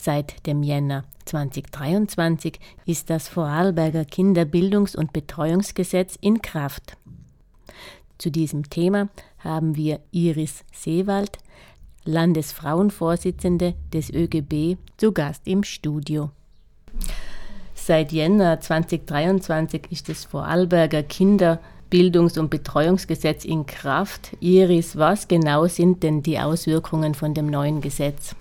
Seit dem Jänner 2023 ist das Vorarlberger Kinderbildungs- und Betreuungsgesetz in Kraft. Zu diesem Thema haben wir Iris Seewald, Landesfrauenvorsitzende des ÖGB, zu Gast im Studio. Seit Jänner 2023 ist das Vorarlberger Kinderbildungs- und Betreuungsgesetz in Kraft. Iris, was genau sind denn die Auswirkungen von dem neuen Gesetz?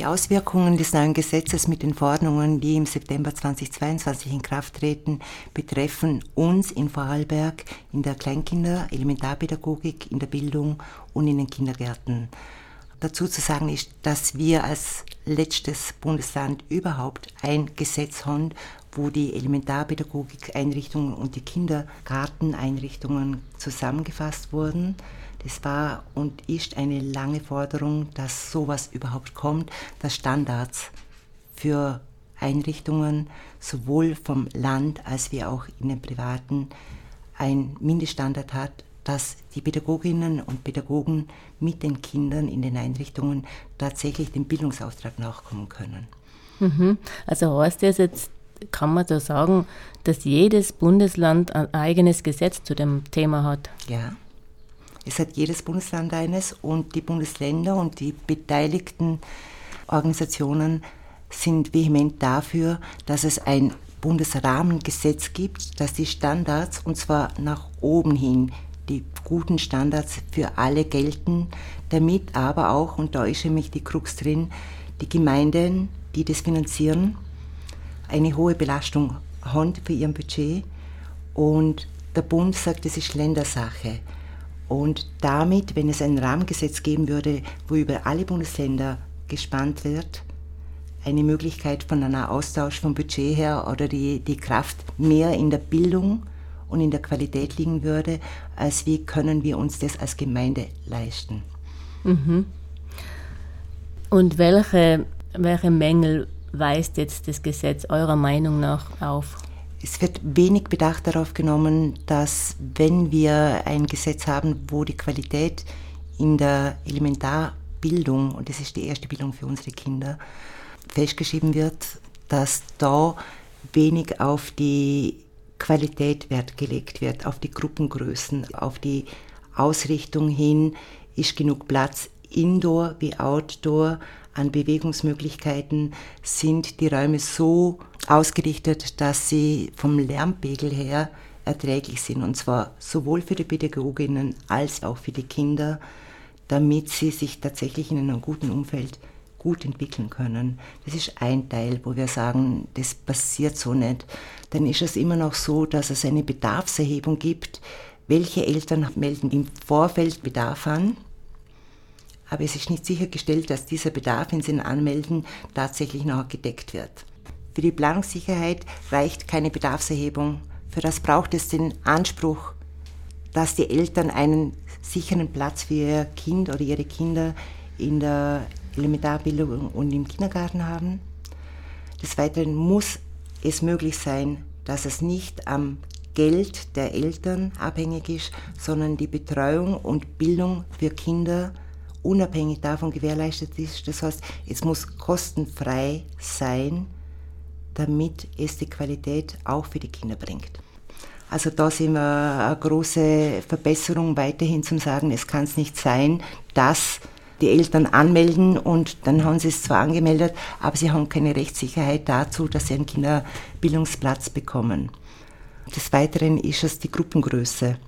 Die Auswirkungen des neuen Gesetzes mit den Verordnungen, die im September 2022 in Kraft treten, betreffen uns in Vorarlberg in der Kleinkinder-, Elementarpädagogik, in der Bildung und in den Kindergärten. Dazu zu sagen ist, dass wir als letztes Bundesland überhaupt ein Gesetz haben, wo die Elementarpädagogik-Einrichtungen und die Kindergarteneinrichtungen zusammengefasst wurden. Das war und ist eine lange Forderung, dass sowas überhaupt kommt, dass Standards für Einrichtungen sowohl vom Land als wie auch in den privaten ein Mindeststandard hat, dass die Pädagoginnen und Pädagogen mit den Kindern in den Einrichtungen tatsächlich dem Bildungsauftrag nachkommen können. Mhm. Also heißt das jetzt, kann man da sagen, dass jedes Bundesland ein eigenes Gesetz zu dem Thema hat? Ja. Es hat jedes Bundesland eines und die Bundesländer und die beteiligten Organisationen sind vehement dafür, dass es ein Bundesrahmengesetz gibt, das die Standards, und zwar nach oben hin, die guten Standards für alle gelten, damit aber auch, und da ist nämlich die Krux drin, die Gemeinden, die das finanzieren, eine hohe Belastung haben für ihr Budget und der Bund sagt, das ist Ländersache. Und damit, wenn es ein Rahmengesetz geben würde, wo über alle Bundesländer gespannt wird, eine Möglichkeit von einer Austausch vom Budget her oder die, die Kraft mehr in der Bildung und in der Qualität liegen würde, als wie können wir uns das als Gemeinde leisten. Mhm. Und welche, welche Mängel weist jetzt das Gesetz eurer Meinung nach auf? Es wird wenig Bedacht darauf genommen, dass wenn wir ein Gesetz haben, wo die Qualität in der Elementarbildung, und das ist die erste Bildung für unsere Kinder, festgeschrieben wird, dass da wenig auf die Qualität Wert gelegt wird, auf die Gruppengrößen, auf die Ausrichtung hin, ist genug Platz indoor wie outdoor an Bewegungsmöglichkeiten, sind die Räume so ausgerichtet, dass sie vom Lärmpegel her erträglich sind, und zwar sowohl für die Pädagoginnen als auch für die Kinder, damit sie sich tatsächlich in einem guten Umfeld gut entwickeln können. Das ist ein Teil, wo wir sagen, das passiert so nicht. Dann ist es immer noch so, dass es eine Bedarfserhebung gibt. Welche Eltern melden im Vorfeld Bedarf an? Aber es ist nicht sichergestellt, dass dieser Bedarf in sie anmelden tatsächlich noch gedeckt wird. Für die Planungssicherheit reicht keine Bedarfserhebung. Für das braucht es den Anspruch, dass die Eltern einen sicheren Platz für ihr Kind oder ihre Kinder in der Elementarbildung und im Kindergarten haben. Des Weiteren muss es möglich sein, dass es nicht am Geld der Eltern abhängig ist, sondern die Betreuung und Bildung für Kinder unabhängig davon gewährleistet ist. Das heißt, es muss kostenfrei sein, damit es die Qualität auch für die Kinder bringt. Also da sehen wir eine große Verbesserung weiterhin zum Sagen, es kann es nicht sein, dass die Eltern anmelden und dann haben sie es zwar angemeldet, aber sie haben keine Rechtssicherheit dazu, dass sie einen Kinderbildungsplatz bekommen. Des Weiteren ist es die Gruppengröße.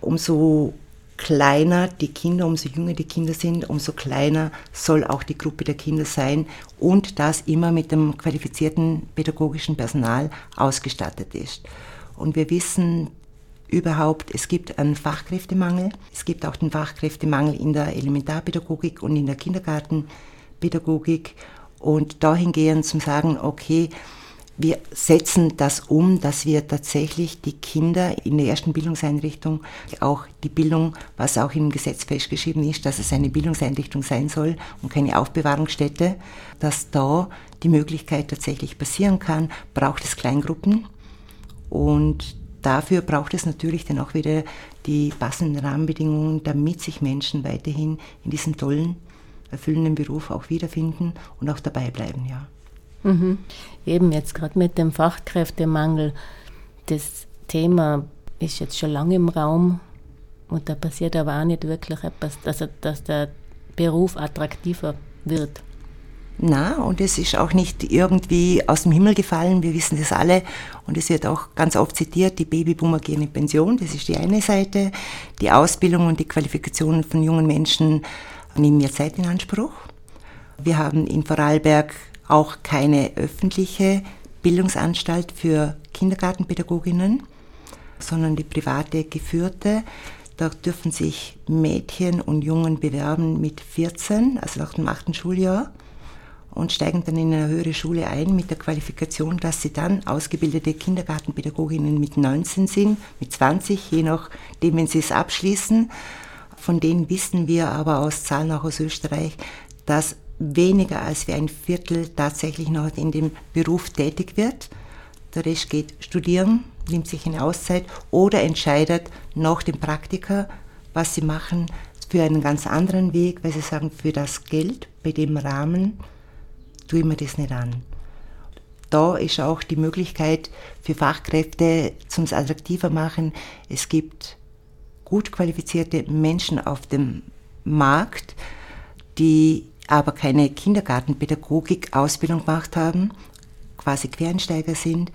Umso kleiner die Kinder, umso jünger die Kinder sind, umso kleiner soll auch die Gruppe der Kinder sein und das immer mit dem qualifizierten pädagogischen Personal ausgestattet ist. Und wir wissen überhaupt, es gibt einen Fachkräftemangel, es gibt auch den Fachkräftemangel in der Elementarpädagogik und in der Kindergartenpädagogik und dahingehend zum sagen, okay, wir setzen das um, dass wir tatsächlich die Kinder in der ersten Bildungseinrichtung, auch die Bildung, was auch im Gesetz festgeschrieben ist, dass es eine Bildungseinrichtung sein soll und keine Aufbewahrungsstätte, dass da die Möglichkeit tatsächlich passieren kann, braucht es Kleingruppen und dafür braucht es natürlich dann auch wieder die passenden Rahmenbedingungen, damit sich Menschen weiterhin in diesem tollen erfüllenden Beruf auch wiederfinden und auch dabei bleiben, ja. Mhm. Eben jetzt gerade mit dem Fachkräftemangel, das Thema ist jetzt schon lange im Raum und da passiert aber auch nicht wirklich etwas, dass, dass der Beruf attraktiver wird. Na, und es ist auch nicht irgendwie aus dem Himmel gefallen, wir wissen das alle und es wird auch ganz oft zitiert, die Babyboomer gehen in Pension, das ist die eine Seite. Die Ausbildung und die Qualifikationen von jungen Menschen nehmen mehr Zeit in Anspruch. Wir haben in Vorarlberg auch keine öffentliche Bildungsanstalt für Kindergartenpädagoginnen, sondern die private geführte. Da dürfen sich Mädchen und Jungen bewerben mit 14, also nach dem achten Schuljahr und steigen dann in eine höhere Schule ein mit der Qualifikation, dass sie dann ausgebildete Kindergartenpädagoginnen mit 19 sind, mit 20, je nachdem, wenn sie es abschließen. Von denen wissen wir aber aus Zahlen auch aus Österreich, dass weniger als wie ein Viertel tatsächlich noch in dem Beruf tätig wird. Der Rest geht studieren, nimmt sich eine Auszeit oder entscheidet nach dem Praktiker, was sie machen, für einen ganz anderen Weg, weil sie sagen, für das Geld, bei dem Rahmen, tue ich mir das nicht an. Da ist auch die Möglichkeit für Fachkräfte zum attraktiver machen. Es gibt gut qualifizierte Menschen auf dem Markt, die aber keine Kindergartenpädagogik-Ausbildung gemacht haben, quasi Quereinsteiger sind,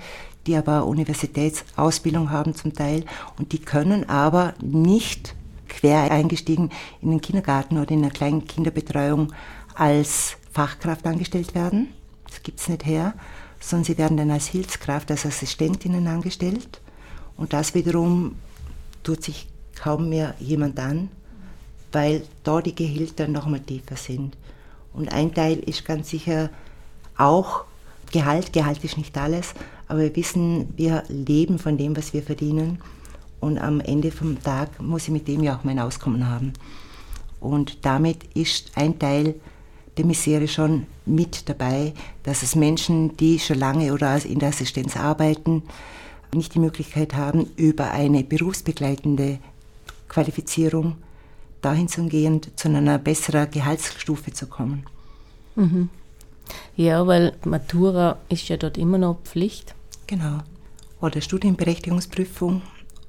die aber Universitätsausbildung haben zum Teil und die können aber nicht quer eingestiegen in den Kindergarten oder in der kleinen Kinderbetreuung als Fachkraft angestellt werden. Das gibt es nicht her, sondern sie werden dann als Hilfskraft, als Assistentinnen angestellt. Und das wiederum tut sich kaum mehr jemand an, weil da die Gehälter nochmal tiefer sind. Und ein Teil ist ganz sicher auch Gehalt. Gehalt ist nicht alles, aber wir wissen, wir leben von dem, was wir verdienen. Und am Ende vom Tag muss ich mit dem ja auch mein Auskommen haben. Und damit ist ein Teil der Misere schon mit dabei, dass es Menschen, die schon lange oder in der Assistenz arbeiten, nicht die Möglichkeit haben, über eine berufsbegleitende Qualifizierung dahin zu gehen, zu einer besseren Gehaltsstufe zu kommen. Mhm. Ja, weil Matura ist ja dort immer noch Pflicht. Genau. Oder Studienberechtigungsprüfung.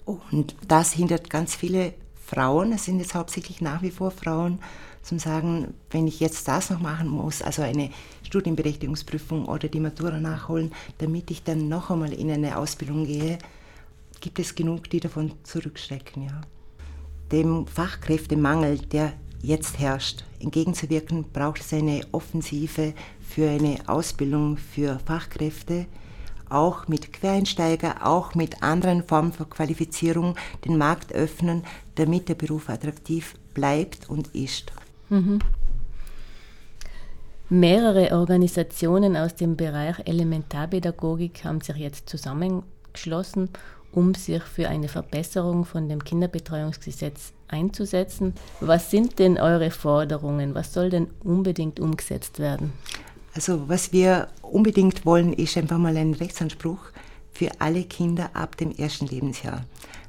Und das hindert ganz viele Frauen, es sind jetzt hauptsächlich nach wie vor Frauen, zum sagen, wenn ich jetzt das noch machen muss, also eine Studienberechtigungsprüfung oder die Matura nachholen, damit ich dann noch einmal in eine Ausbildung gehe, gibt es genug, die davon zurückschrecken. Ja. Dem Fachkräftemangel, der jetzt herrscht, entgegenzuwirken, braucht es eine Offensive für eine Ausbildung für Fachkräfte, auch mit Quereinsteiger, auch mit anderen Formen von Qualifizierung den Markt öffnen, damit der Beruf attraktiv bleibt und ist. Mhm. Mehrere Organisationen aus dem Bereich Elementarpädagogik haben sich jetzt zusammengeschlossen, um sich für eine Verbesserung von dem Kinderbetreuungsgesetz einzusetzen. Was sind denn eure Forderungen? Was soll denn unbedingt umgesetzt werden? Also was wir unbedingt wollen, ist einfach mal ein Rechtsanspruch für alle Kinder ab dem ersten Lebensjahr.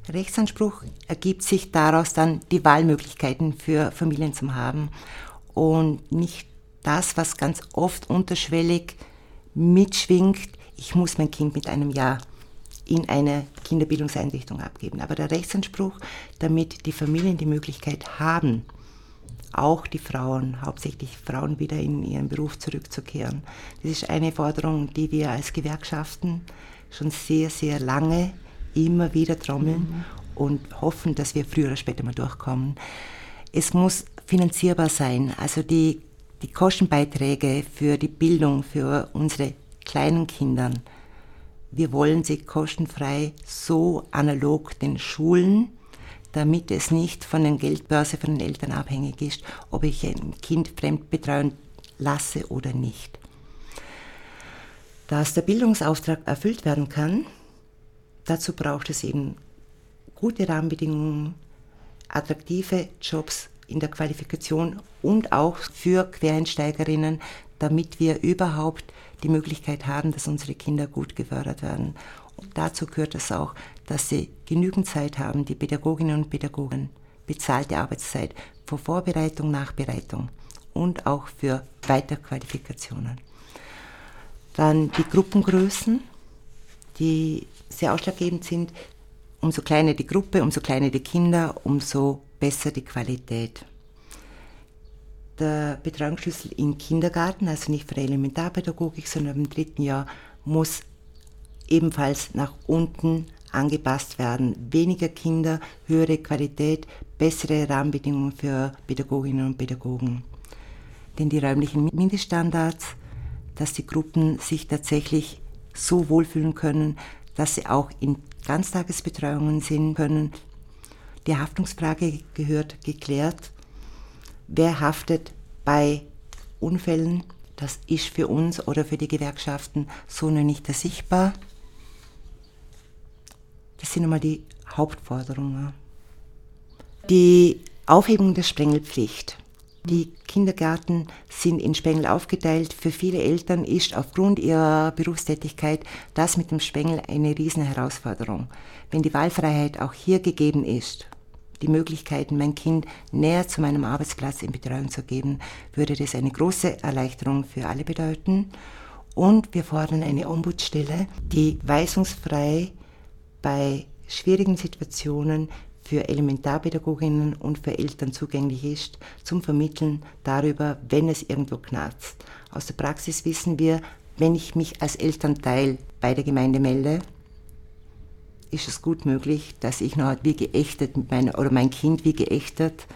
Rechtsanspruch ergibt sich daraus dann die Wahlmöglichkeiten für Familien zu haben und nicht das, was ganz oft unterschwellig mitschwingt, ich muss mein Kind mit einem Jahr in eine Kinderbildungseinrichtung abgeben. Aber der Rechtsanspruch, damit die Familien die Möglichkeit haben, auch die Frauen, hauptsächlich Frauen wieder in ihren Beruf zurückzukehren. Das ist eine Forderung, die wir als Gewerkschaften schon sehr, sehr lange immer wieder trommeln mhm. und hoffen, dass wir früher oder später mal durchkommen. Es muss finanzierbar sein. Also die, die Kostenbeiträge für die Bildung für unsere kleinen Kinder, wir wollen sie kostenfrei so analog den Schulen, damit es nicht von der Geldbörse von den Eltern abhängig ist, ob ich ein Kind fremd betreuen lasse oder nicht. Dass der Bildungsauftrag erfüllt werden kann, dazu braucht es eben gute Rahmenbedingungen, attraktive Jobs in der Qualifikation und auch für Quereinsteigerinnen, damit wir überhaupt die Möglichkeit haben, dass unsere Kinder gut gefördert werden. Und dazu gehört es auch, dass sie genügend Zeit haben, die Pädagoginnen und Pädagogen, bezahlte Arbeitszeit vor Vorbereitung, Nachbereitung und auch für Weiterqualifikationen. Dann die Gruppengrößen, die sehr ausschlaggebend sind. Umso kleiner die Gruppe, umso kleiner die Kinder, umso besser die Qualität. Der Betreuungsschlüssel im Kindergarten, also nicht für Elementarpädagogik, sondern im dritten Jahr, muss ebenfalls nach unten angepasst werden. Weniger Kinder, höhere Qualität, bessere Rahmenbedingungen für Pädagoginnen und Pädagogen. Denn die räumlichen Mindeststandards, dass die Gruppen sich tatsächlich so wohlfühlen können, dass sie auch in Ganztagesbetreuungen sind können. Die Haftungsfrage gehört geklärt. Wer haftet bei Unfällen? Das ist für uns oder für die Gewerkschaften so noch nicht sichtbar. Das sind einmal die Hauptforderungen. Die Aufhebung der Sprengelpflicht. Die Kindergärten sind in Spengel aufgeteilt. Für viele Eltern ist aufgrund ihrer Berufstätigkeit das mit dem Spengel eine riesen Herausforderung. Wenn die Wahlfreiheit auch hier gegeben ist, die Möglichkeiten, mein Kind näher zu meinem Arbeitsplatz in Betreuung zu geben, würde das eine große Erleichterung für alle bedeuten. Und wir fordern eine Ombudsstelle, die weisungsfrei bei schwierigen Situationen für Elementarpädagoginnen und für Eltern zugänglich ist, zum Vermitteln darüber, wenn es irgendwo knarzt. Aus der Praxis wissen wir, wenn ich mich als Elternteil bei der Gemeinde melde, ist es gut möglich, dass ich noch wie geächtet mit meiner, oder mein Kind wie geächtet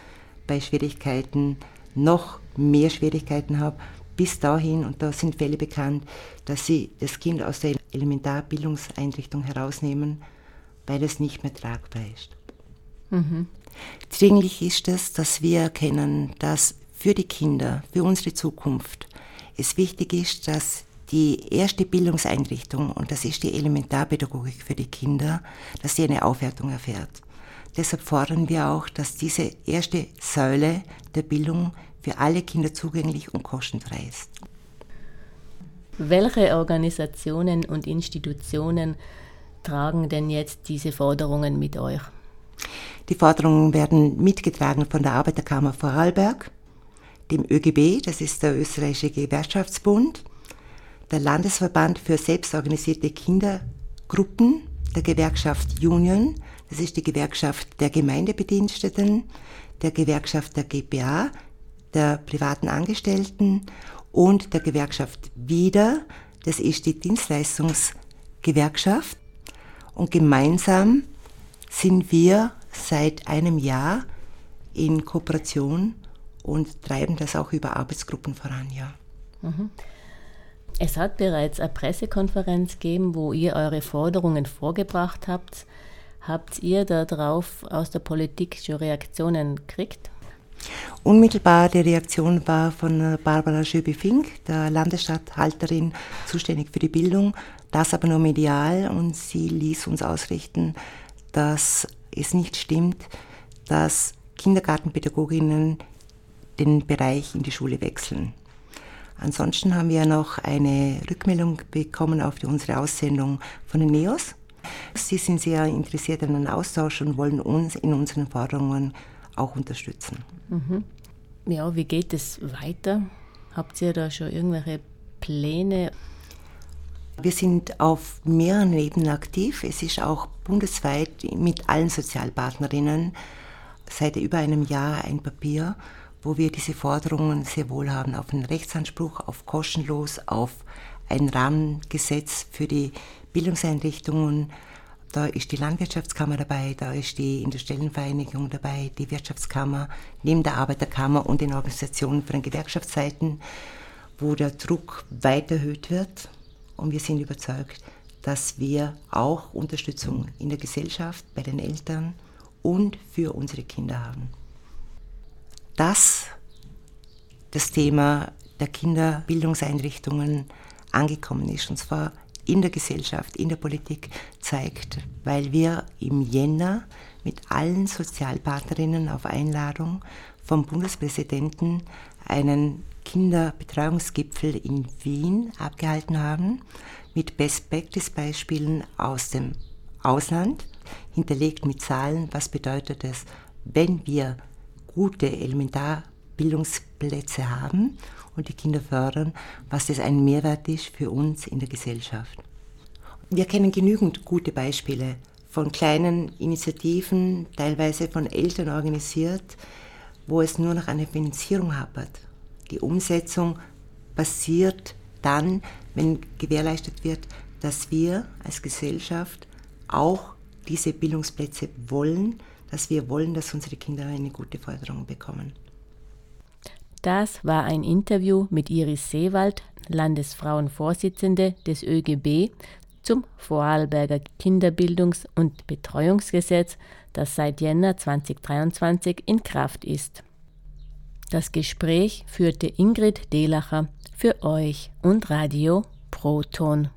bei Schwierigkeiten noch mehr Schwierigkeiten habe, bis dahin, und da sind Fälle bekannt, dass sie das Kind aus der Elementarbildungseinrichtung herausnehmen, weil es nicht mehr tragbar ist. Mhm. Dringlich ist es, dass wir erkennen, dass für die Kinder, für unsere Zukunft, es wichtig ist, dass die erste Bildungseinrichtung, und das ist die Elementarpädagogik für die Kinder, dass sie eine Aufwertung erfährt. Deshalb fordern wir auch, dass diese erste Säule der Bildung für alle Kinder zugänglich und kostenfrei ist. Welche Organisationen und Institutionen tragen denn jetzt diese Forderungen mit euch? Die Forderungen werden mitgetragen von der Arbeiterkammer Vorarlberg, dem ÖGB, das ist der österreichische Gewerkschaftsbund, der Landesverband für selbstorganisierte Kindergruppen, der Gewerkschaft Union, das ist die Gewerkschaft der Gemeindebediensteten, der Gewerkschaft der GPA, der privaten Angestellten und der Gewerkschaft WIDER, das ist die Dienstleistungsgewerkschaft. Und gemeinsam sind wir seit einem Jahr in Kooperation und treiben das auch über Arbeitsgruppen voran, ja. Mhm. Es hat bereits eine Pressekonferenz gegeben, wo ihr eure Forderungen vorgebracht habt. Habt ihr darauf aus der Politik schon Reaktionen gekriegt? Unmittelbar die Reaktion war von Barbara Schöbi-Fink, der Landesstatthalterin, zuständig für die Bildung, das aber nur medial und sie ließ uns ausrichten, dass es nicht stimmt, dass Kindergartenpädagoginnen den Bereich in die Schule wechseln. Ansonsten haben wir noch eine Rückmeldung bekommen auf unsere Aussendung von den NEOS. Sie sind sehr interessiert an einem Austausch und wollen uns in unseren Forderungen auch unterstützen. Mhm. Ja, wie geht es weiter? Habt ihr da schon irgendwelche Pläne? Wir sind auf mehreren Ebenen aktiv. Es ist auch bundesweit mit allen Sozialpartnerinnen seit über einem Jahr ein Papier, wo wir diese Forderungen sehr wohl haben auf einen Rechtsanspruch, auf kostenlos, auf ein Rahmengesetz für die Bildungseinrichtungen. Da ist die Landwirtschaftskammer dabei, da ist die Industriellenvereinigung dabei, die Wirtschaftskammer, neben der Arbeiterkammer und den Organisationen von den Gewerkschaftsseiten, wo der Druck weiter erhöht wird und wir sind überzeugt, dass wir auch Unterstützung in der Gesellschaft, bei den Eltern und für unsere Kinder haben. Dass das Thema der Kinderbildungseinrichtungen angekommen ist, und zwar in der Gesellschaft, in der Politik, zeigt, weil wir im Jänner mit allen Sozialpartnerinnen auf Einladung vom Bundespräsidenten einen Kinderbetreuungsgipfel in Wien abgehalten haben mit Best-Practice-Beispielen aus dem Ausland, hinterlegt mit Zahlen, was bedeutet es, wenn wir gute Bildungsplätze haben und die Kinder fördern, was das ein Mehrwert ist für uns in der Gesellschaft. Wir kennen genügend gute Beispiele von kleinen Initiativen, teilweise von Eltern organisiert, wo es nur noch eine Finanzierung hapert. Die Umsetzung passiert dann, wenn gewährleistet wird, dass wir als Gesellschaft auch diese Bildungsplätze wollen, dass wir wollen, dass unsere Kinder eine gute Förderung bekommen. Das war ein Interview mit Iris Seewald, Landesfrauenvorsitzende des ÖGB, zum Vorarlberger Kinderbildungs- und Betreuungsgesetz, das seit Jänner 2023 in Kraft ist. Das Gespräch führte Ingrid Delacher für euch und Radio Proton.